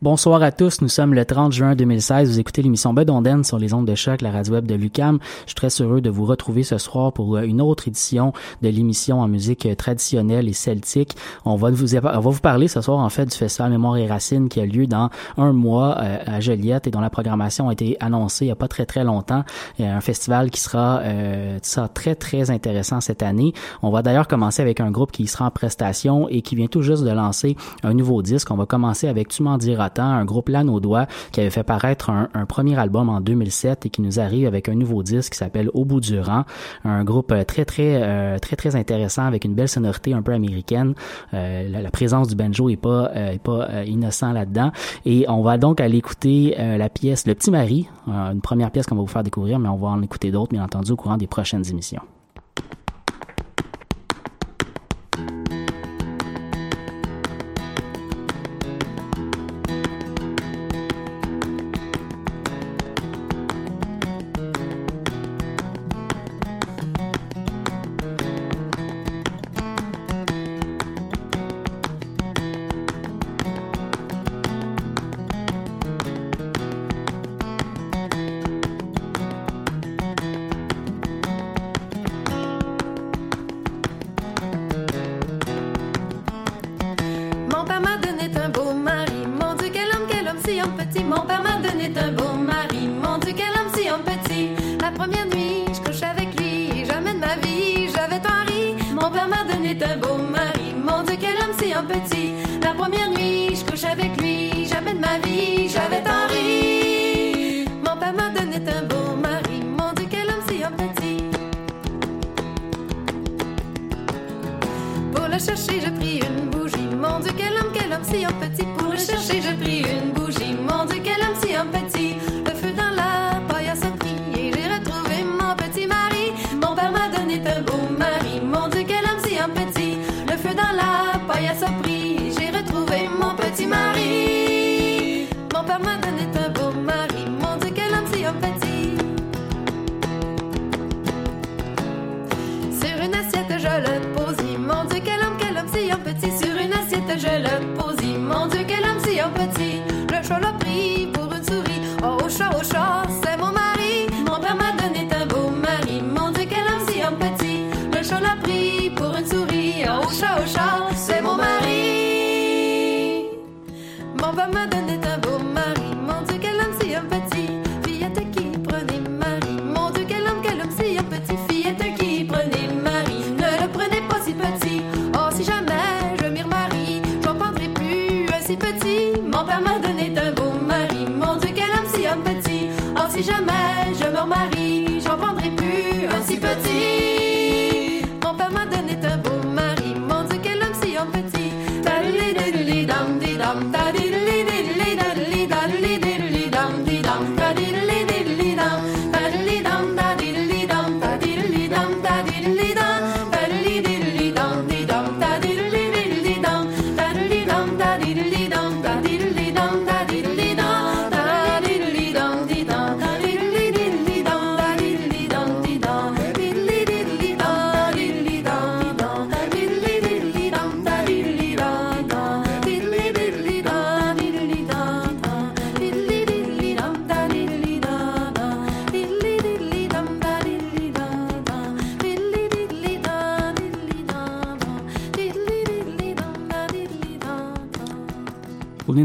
Bonsoir à tous, nous sommes le 30 juin 2016. Vous écoutez l'émission Bedonden sur les ondes de choc, la radio web de Lucam. Je suis très heureux de vous retrouver ce soir pour euh, une autre édition de l'émission en musique euh, traditionnelle et celtique. On va vous, parler ce soir en fait du festival Mémoire et Racines qui a lieu dans un mois euh, à Joliette et dont la programmation a été annoncée il y a pas très très longtemps. Un festival qui sera, euh, sera très très intéressant cette année. On va d'ailleurs commencer avec un groupe qui sera en prestation et qui vient tout juste de lancer un nouveau disque. On va commencer avec Tu m'en diras un groupe Lanaudois qui avait fait paraître un, un premier album en 2007 et qui nous arrive avec un nouveau disque qui s'appelle Au bout du rang, un groupe euh, très très euh, très très intéressant avec une belle sonorité un peu américaine. Euh, la, présence du banjo est pas euh, est pas euh, innocent là-dedans et on va donc aller écouter euh, la pièce Le Petit Mari, une première pièce qu'on va vous faire découvrir, mais on va en écouter d'autres bien entendu au courant des prochaines émissions.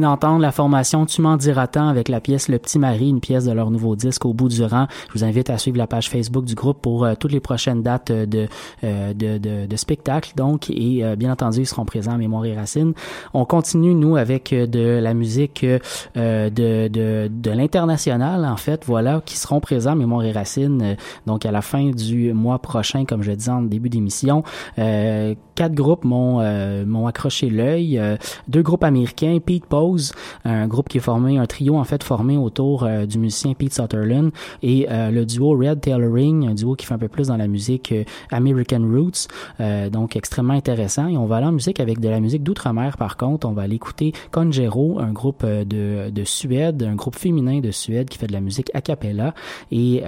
D'entendre la formation Tu m'en diras tant avec la pièce Le Petit Mari, une pièce de leur nouveau disque au bout du rang. Je vous invite à suivre la page Facebook du groupe pour euh, toutes les prochaines dates euh, de, euh, de, de, de spectacles. Donc, et bien entendu, ils seront présents à Mémoire et Racines. On continue, nous, avec de la musique de, de, de l'international, en fait, voilà, qui seront présents à Mémoire et Racines. euh, donc, à la fin du mois prochain, comme je disais en début d'émission. Quatre groupes m'ont accroché l'œil. Deux groupes américains, Pete Un groupe qui est formé, un trio en fait formé autour euh, du musicien Pete Sutherland et euh, le duo Red Tailoring, un duo qui fait un peu plus dans la musique euh, American Roots, donc extrêmement intéressant. Et on va aller en musique avec de la musique d'outre-mer par contre. On va aller écouter Conjero, un groupe de, de Suède, un groupe féminin de Suède qui fait de la musique a cappella. Et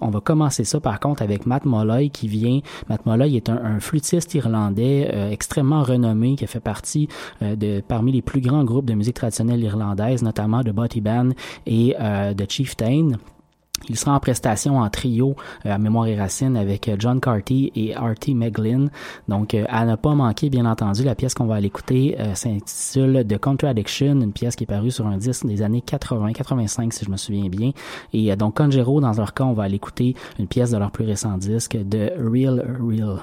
on va commencer ça par contre avec Matt Molloy qui vient. Matt Molloy est un, un flûtiste irlandais extrêmement renommé qui a fait partie de parmi les plus grands groupes de musique traditionnelle irlandaise, notamment de Botty Band et euh, de Chieftain. Il sera en prestation en trio euh, à Mémoire et Racines avec euh, John Carty et Artie Meglin. Donc, à ne pas manquer, bien entendu, la pièce qu'on va aller écouter euh, s'intitule The Contradiction, une pièce qui est parue sur un disque des années 80-85, si je me souviens bien. Et donc, Conjero, dans leur cas, on va aller écouter une pièce de leur plus récent disque, de Real Real.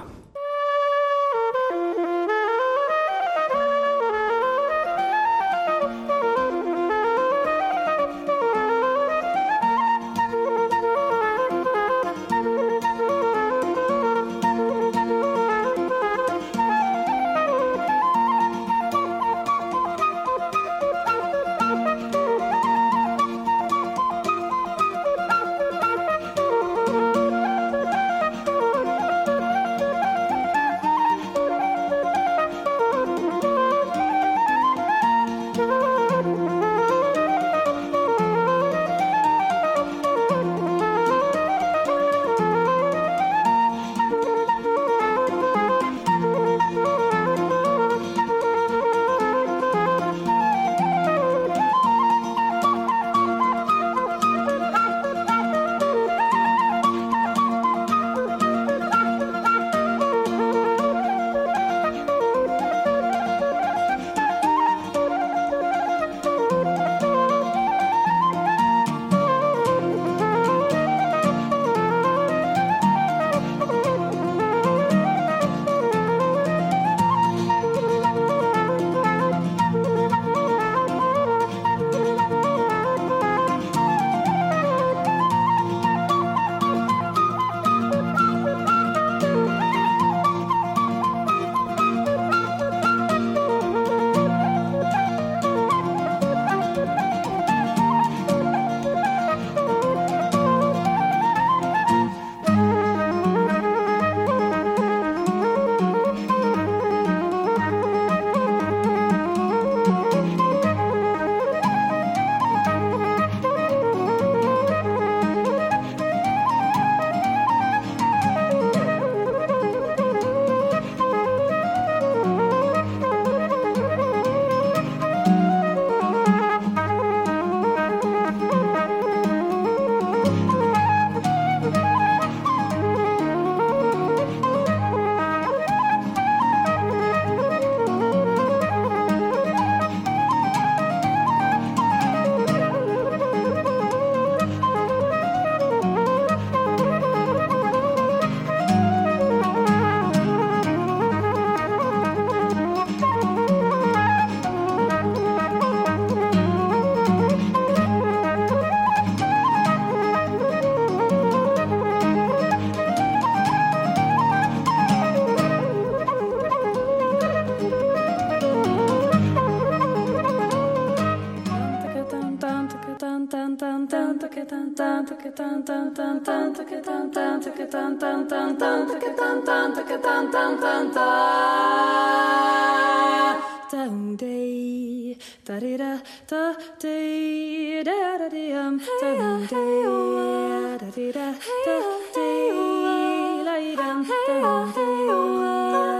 Down day, da di da da day, da da di um. Down day, da di da da day, la di dum. Down day,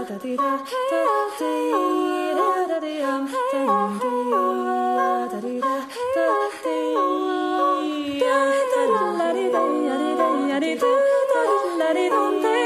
da di da da day, da da di um. Down day. la di do da la di do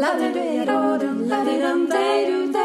la di do la di dum day do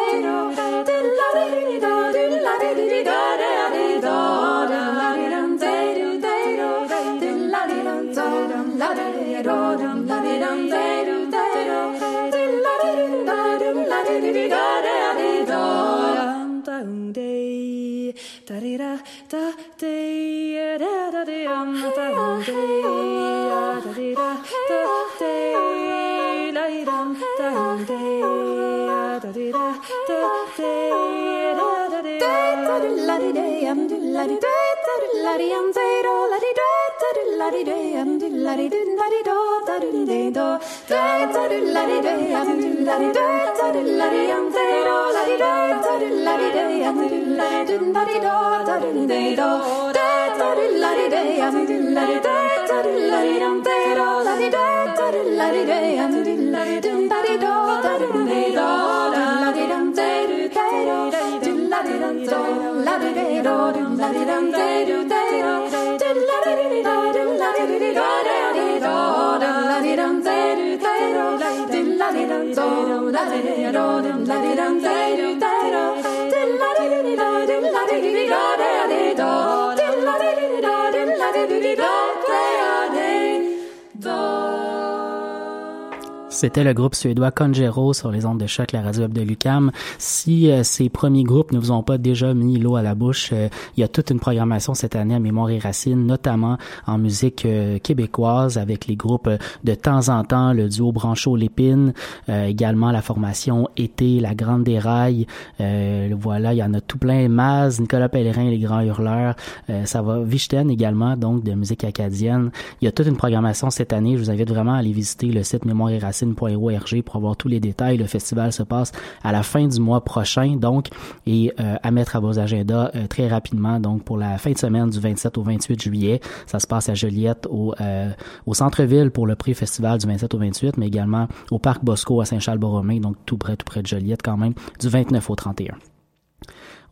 La di day da do la di da do la di do da do di do da di da do la di day da do la di do da do la di da do la di do da do la di day da do la di do da di do da do di do da di da do la di day da do la di do da do la di da do la di do da do la di day da do la di do da di do da do di do da la di do da do da di da do la di da do la di do da do la di do da do Dog. C'était le groupe suédois Congero sur les ondes de choc, la radio web de Lucam. Si euh, ces premiers groupes ne vous ont pas déjà mis l'eau à la bouche, euh, il y a toute une programmation cette année à Mémoire et Racines, notamment en musique euh, québécoise avec les groupes de temps en temps, le duo Brancho Lépine, également la formation Été, la Grande Déraille. voilà, il y en a tout plein. Maz, Nicolas Pellerin, les Grands Hurleurs. ça va. Vichten également, donc de musique acadienne. Il y a toute une programmation cette année. Je vous invite vraiment à aller visiter le site Mémoire et Racines pour avoir tous les détails. Le festival se passe à la fin du mois prochain, donc, et euh, à mettre à vos agendas euh, très rapidement. Donc, pour la fin de semaine du 27 au 28 juillet, ça se passe à Joliette, au, euh, centre-ville pour le prix-festival du 27 au 28, mais également au Parc Bosco à Saint-Charles-Borromée, donc tout près, tout près de Joliette quand même, du 29 au 31.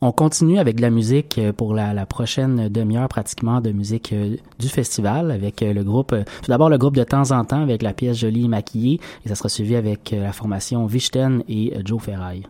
On continue avec de la musique euh, pour la, prochaine demi-heure pratiquement de musique euh, du festival avec euh, le groupe, tout d'abord le groupe de temps en temps avec la pièce Jolie maquillée et ça sera suivi avec la formation Vichten et Joe Ferraille.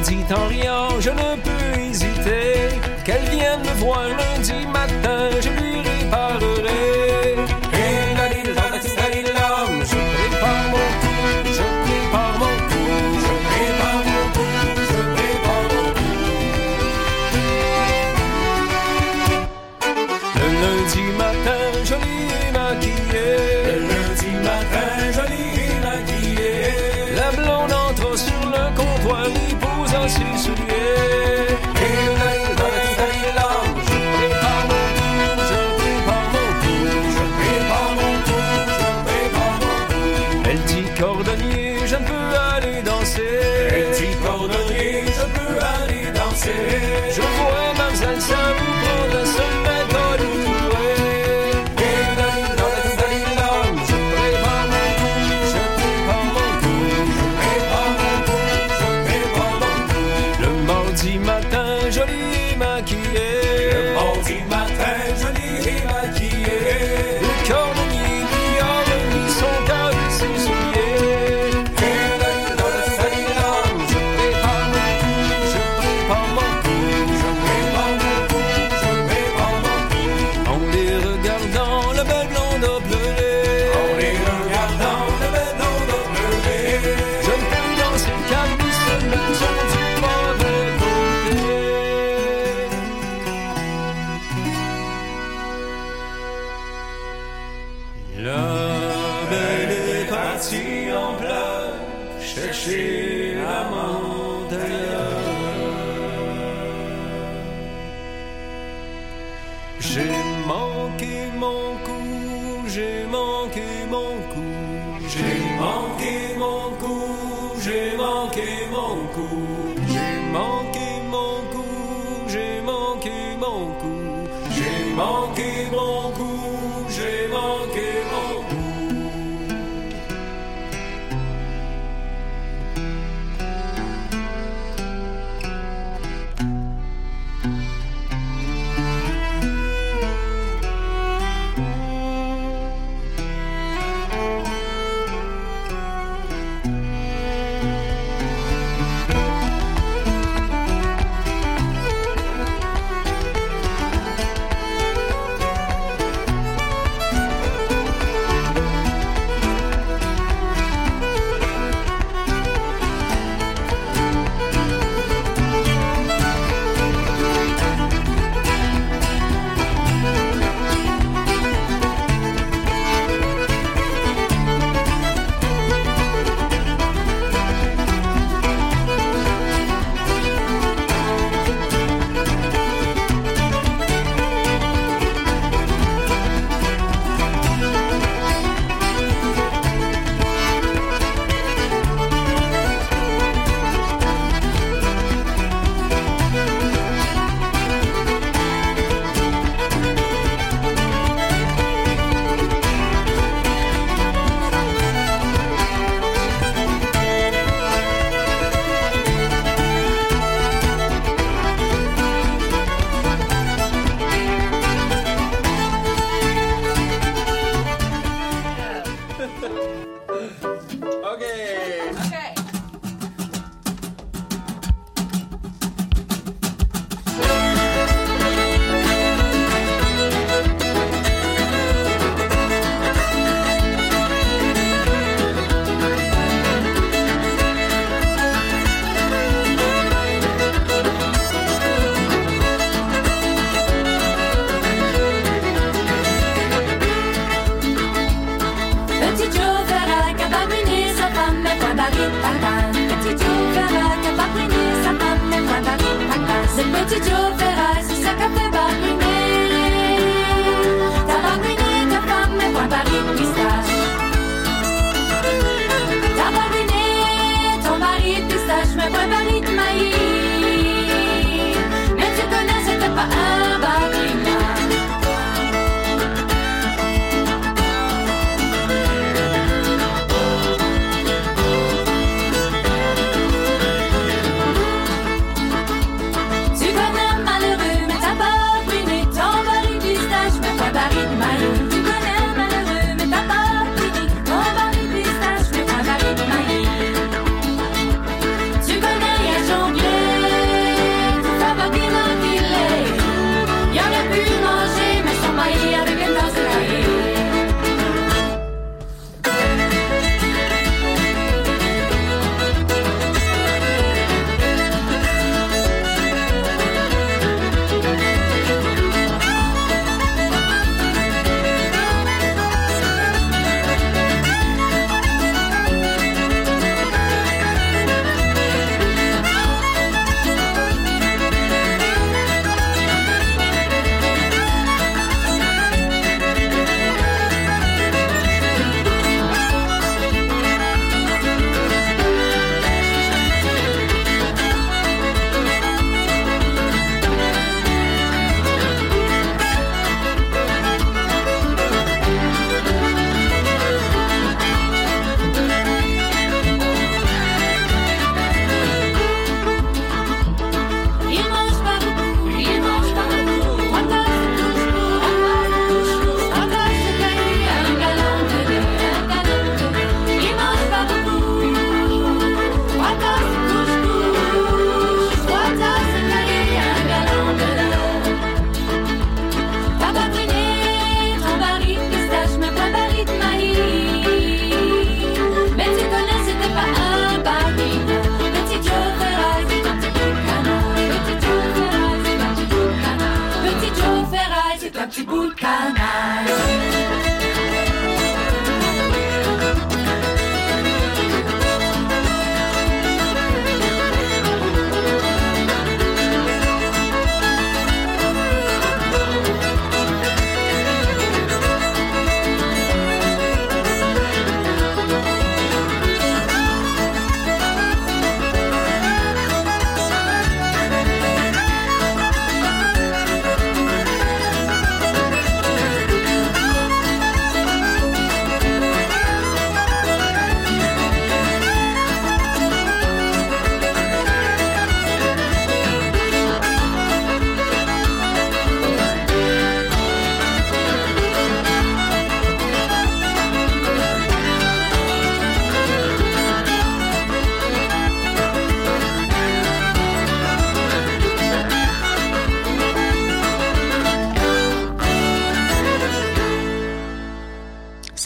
dit en riant, je ne peux pas manqué mon coup,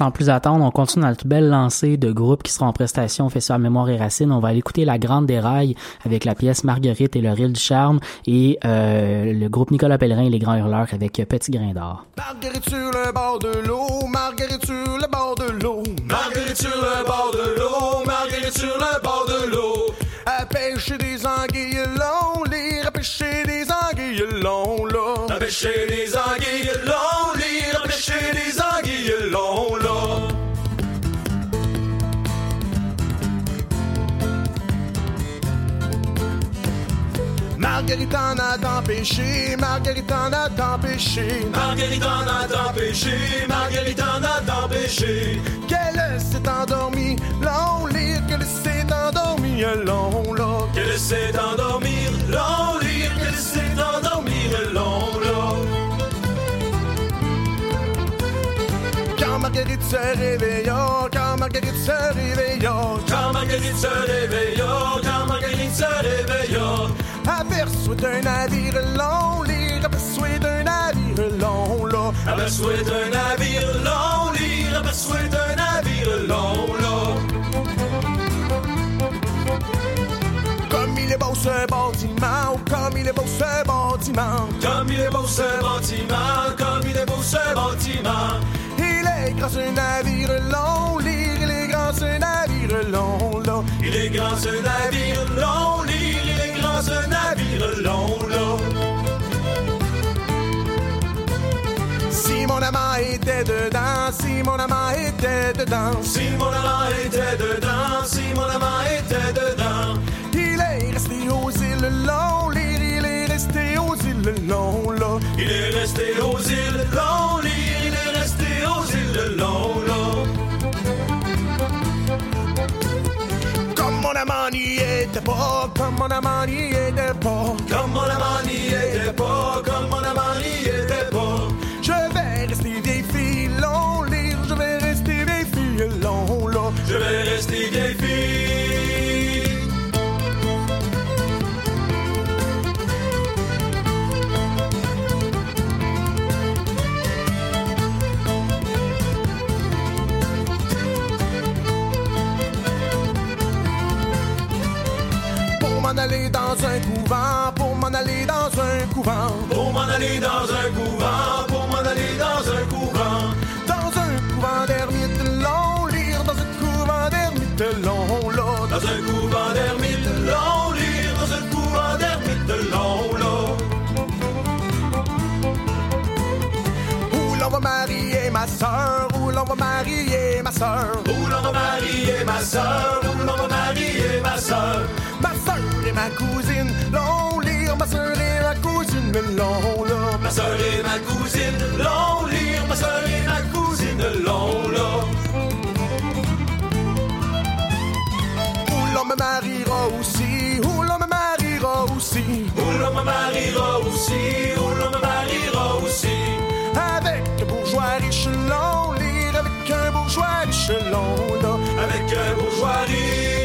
Sans plus attendre, on continue notre belle lancée de groupes qui seront en prestation au Festival Mémoire et Racines. On va aller écouter La Grande Déraille avec la pièce Marguerite et le Rille du Charme et euh, le groupe Nicolas Pellerin et les Grands Hurleurs avec Petit Grain d'Or. Marguerite sur le bord de l'eau, Marguerite sur le bord de l'eau, Marguerite sur le bord de l'eau, Marguerite sur le bord de l'eau. À pêcher des anguilles longs, lire, à pêcher des anguilles longs, là. À pêcher des anguilles longs, Marguerite en a tant pêché, Marguerite en a tant pêché, Marguerite en a tant pêché, Marguerite en a tant pêché. Qu'elle s'est endormie, long lire, qu'elle s'est endormie, long là. Qu'elle s'est endormie, long lire, qu'elle s'est endormie, long là. Quand Marguerite se réveilla, quand Marguerite se réveilla, quand Marguerite se réveilla, quand Marguerite se réveilla, aperçoit un navire long, lire, aperçoit un navire long, là, aperçoit un navire long, lire, aperçoit un navire long, là. Comme il est beau ce bâtiment, oh, comme il est beau ce bâtiment, comme il est beau ce bâtiment, comme il est beau ce bâtiment. Il est grand ce navire long, lire, il est grand ce navire long, là. Il est grand ce navire long, lire, il est grand ce navire long, là. Si mon amant était dedans, si mon amant était dedans, si mon amant était dedans, si mon amant était dedans, il est resté aux îles longs, lire, il est resté aux îles longs, là. Il est resté était pas, comme mon amant n'y était pas, comme mon amant n'y était pas, comme mon amant n'y était ma soeur, où l'on va marier ma soeur, où l'on va marier ma soeur, où l'on va marier ma soeur. Ma soeur et ma cousine, l'on lire, ma soeur et ma cousine, l'on là. Ma soeur et ma cousine, l'on lire, ma soeur et ma cousine, l'on là. Où l'on me mariera aussi, où l'on me mariera aussi, où l'on me mariera aussi, où l'on me mariera aussi. Avec bourgeois riche lire avec un bourgeois riche là. Avec un bourgeois riche.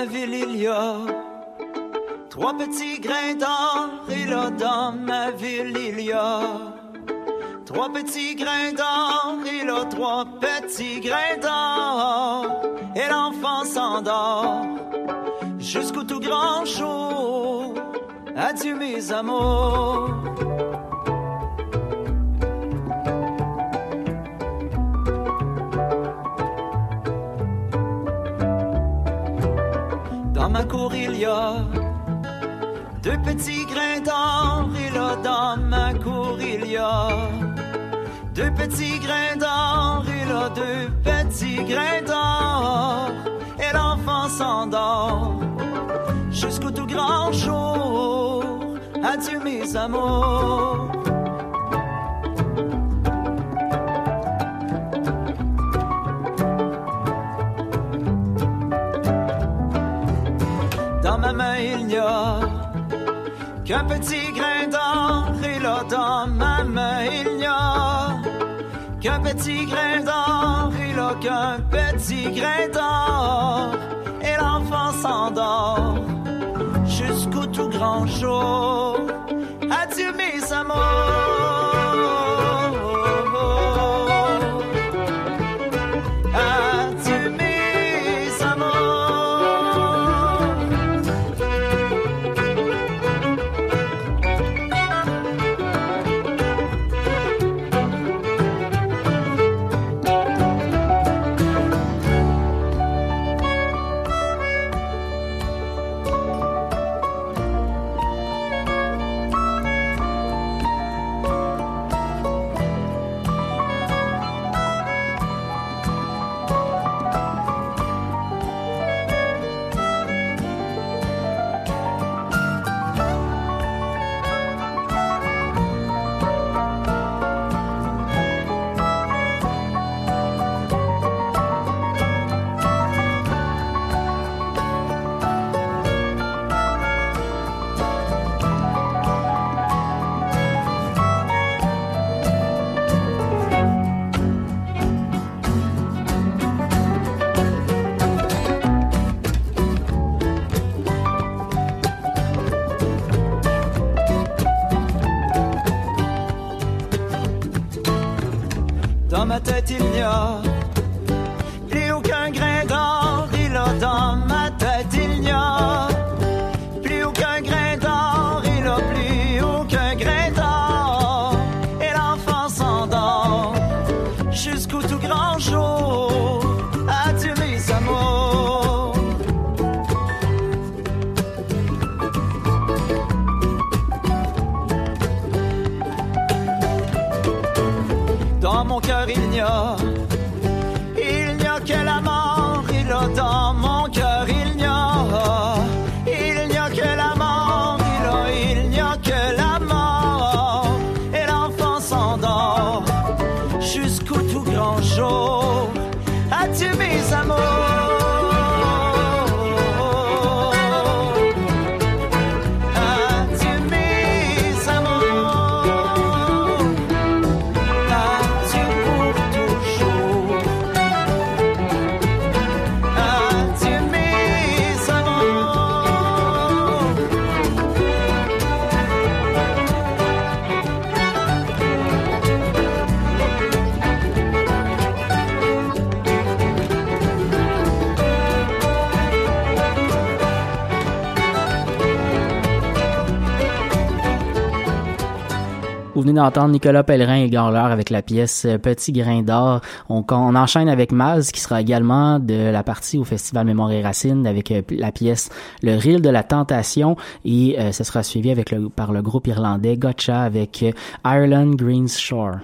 Ma ville, il y a trois petits grains d'or. Et là, dans ma ville, il y a trois petits grains d'or. Et là, trois petits grains d'or. Et l'enfant s'endort jusqu'au tout grand jour. Adieu, mes amours. Deux petits grains d'or. Et là, dans ma cour, il y a deux petits grains d'or. Et là, deux petits grains d'or. Et l'enfant s'endort jusqu'au tout grand jour. Adieu, mes amours. Petit grain d'or. Et là, dans ma main, il n'y a qu'un petit grain d'or. Et là, qu'un petit grain d'or. Et l'enfant s'endort jusqu'au tout grand jour. Adieu, mes amours. Jusqu'au tout Vous venez d'entendre Nicolas Pellerin et Garleur avec la pièce euh, Petit grain d'or. On, enchaîne avec Maz qui sera également de la partie au Festival Mémoire et Racines avec euh, la pièce Le Reel de la Tentation et euh, ce sera suivi avec par le groupe irlandais Gotcha avec Ireland Greens Shore.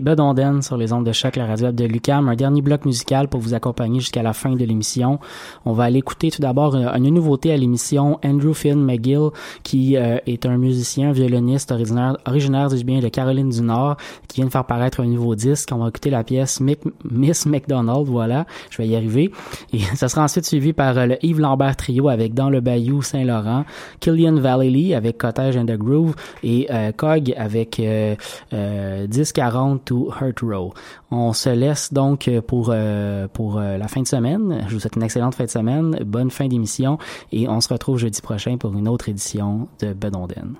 Bud Onden sur les ondes de choc, la radio de Lucam. Un dernier bloc musical pour vous accompagner jusqu'à la fin de l'émission. On va aller écouter tout d'abord euh, une nouveauté à l'émission. Andrew Finn McGill, qui euh, est un musicien, violoniste originaire, originaire du bien de Caroline du Nord, qui vient de faire paraître un nouveau disque. On va écouter la pièce Miss McDonald. Voilà, je vais y arriver. Et ça sera ensuite suivi par euh, le Yves Lambert Trio avec Dans le Bayou Saint-Laurent, Killian Valley avec Cottage and the Groove et euh, Cog avec euh, euh, 1040 to Hurt Row. On se laisse donc euh, pour euh, pour euh, la fin de semaine. Je vous souhaite une excellente fin de semaine, bonne fin d'émission et on se retrouve jeudi prochain pour une autre édition de Bedonden.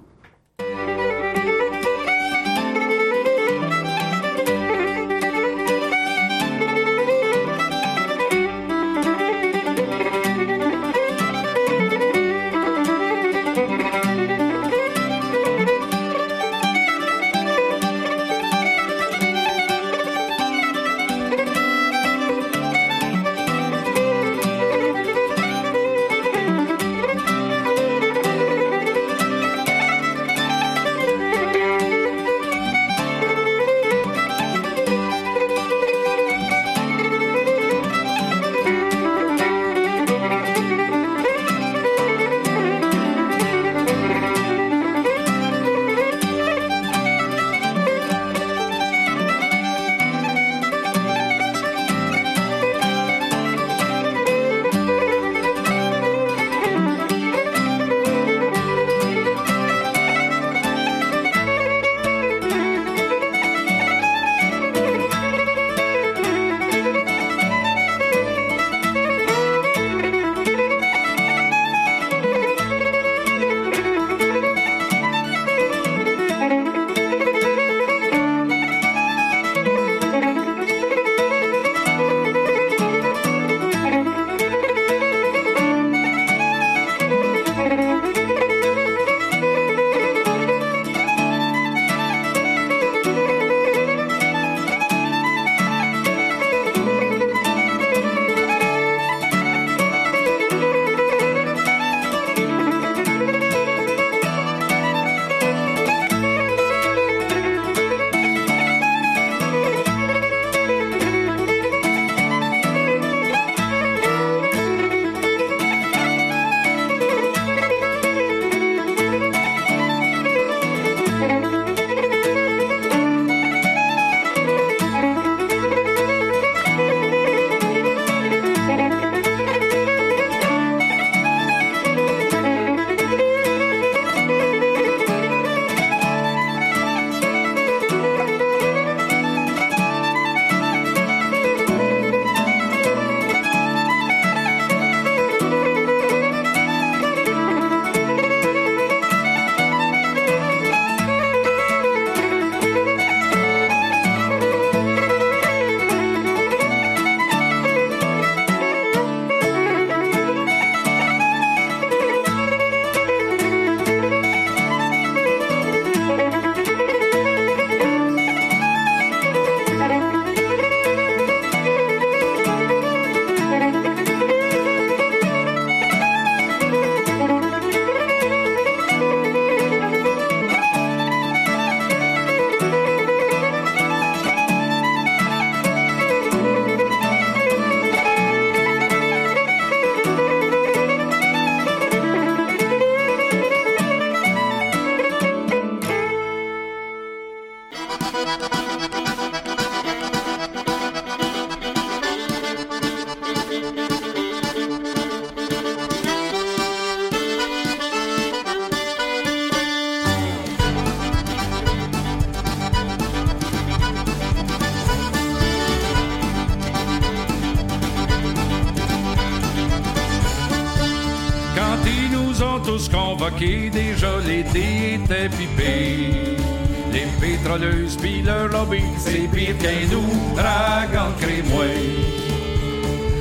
Qu'un ouragan crémois.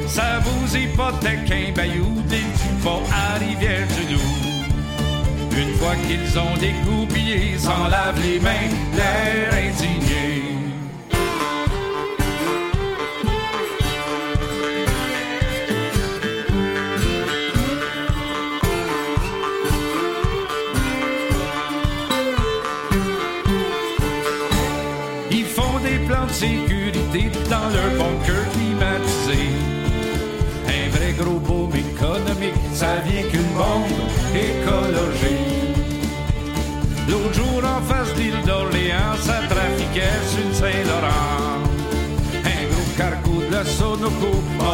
Ça vous hypothèque un bayou dès du pont à Rivière-du-Loup. Une fois qu'ils ont découpillé,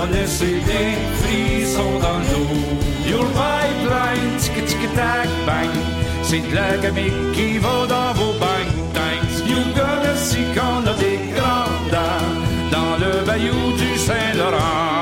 A laissé des frissons dans l'eau. Your pipeline, tic tic tac bang, c'est de la gamique qui va dans vos bangs. Thanks, you qu'on a des grandes dans le bayou du Saint-Laurent.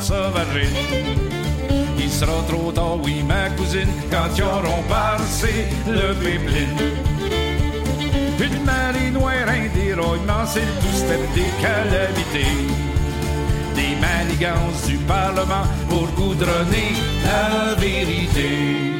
Sauvagine. Il sera trop tard, oui, ma cousine, quand ils auront passé le pipeline. Une marée noire, un déraillement, c'est le two-step des calamités. Des manigances du Parlement pour goudronner la vérité.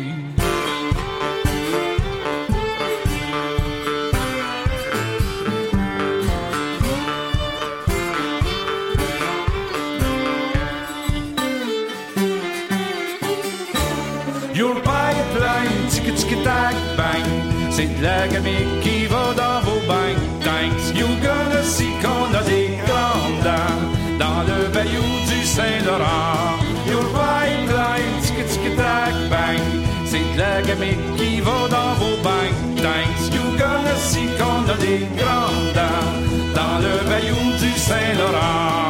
La gamique qui va dans vos bangs. Thanks, you gonna see qu'on a des grandes dames dans le bayou du Saint-Laurent. Your pipeline, tic tic tac bang, c'est la gamique qui va dans vos bangs. Thanks, you gonna see qu'on a des grandes dames dans le bayou du Saint-Laurent.